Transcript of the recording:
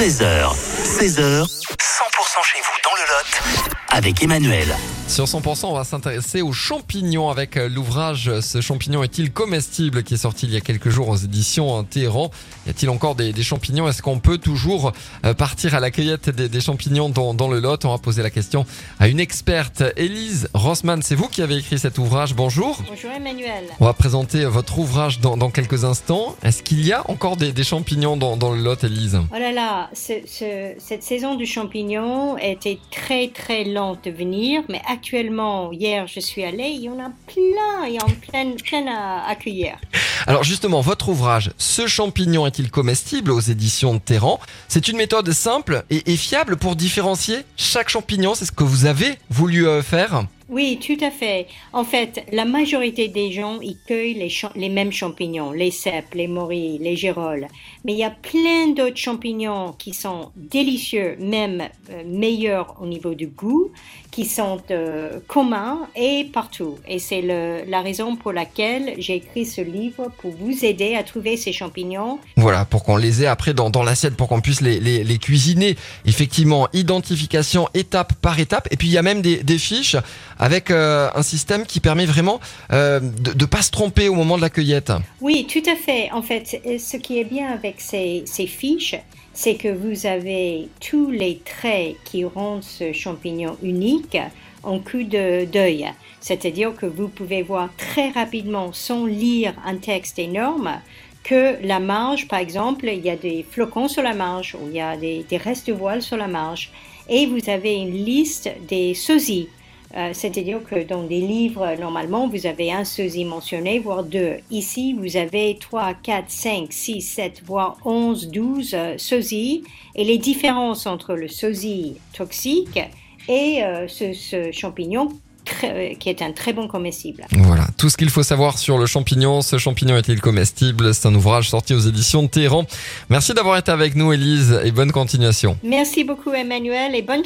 13h, 16h, 100% chez vous dans le Lot avec Emmanuel. Sur 100%, on va s'intéresser aux champignons avec euh, l'ouvrage Ce champignon est-il comestible qui est sorti il y a quelques jours aux éditions Téhéran. Y a-t-il encore des, des champignons? Est-ce qu'on peut toujours euh, partir à la cueillette des, des champignons dans, dans, le Lot? On va poser la question à une experte, Élise Rossmann. C'est vous qui avez écrit cet ouvrage. Bonjour. Bonjour Emmanuel. On va présenter votre ouvrage dans, dans quelques instants. Est-ce qu'il y a encore des, des champignons dans, dans, le Lot, Élise? Oh là là, ce, ce, cette saison du champignon était très très lente de venir, mais actuellement, hier je suis allée, il y en a plein, il y en a plein, plein à, à cueillir. Alors justement, votre ouvrage, Ce champignon est-il comestible aux éditions de Terran C'est une méthode simple et, et, fiable pour différencier chaque champignon, c'est ce que vous avez voulu euh, faire? Oui, tout à fait. En fait, la majorité des gens, ils cueillent les, mêmes champignons, les cèpes, les morilles, les girolles. Mais il y a plein d'autres champignons qui sont délicieux, même euh, meilleurs au niveau du goût, qui sont euh, communs et partout. Et c'est la raison pour laquelle j'ai écrit ce livre pour vous aider à trouver ces champignons. Voilà, pour qu'on les ait après dans, l'assiette, pour qu'on puisse les, cuisiner. Effectivement, identification étape par étape. Et puis il y a même des fiches avec euh, un système qui permet vraiment euh, de ne pas se tromper au moment de la cueillette. Oui, tout à fait. En fait, ce qui est bien avec ces, ces fiches, c'est que vous avez tous les traits qui rendent ce champignon unique en coup d'œil. C'est-à-dire que vous pouvez voir très rapidement, sans lire un texte énorme, que la marge, par exemple, il y a des flocons sur la marge ou il y a des, des restes de voile sur la marge. Et vous avez une liste des sosies euh, C'est-à-dire que dans des livres, normalement, vous avez un sosie mentionné, voire deux. Ici, vous avez 3, 4, 5, 6, 7, voire 11, 12 euh, sosies. Et les différences entre le sosie toxique et euh, ce, ce champignon Très, qui est un très bon comestible. Voilà, tout ce qu'il faut savoir sur le champignon. Ce champignon est-il comestible? C'est un ouvrage sorti aux éditions de Téhéran. Merci d'avoir été avec nous, Élise, et bonne continuation. Merci beaucoup, Emmanuel, et bonne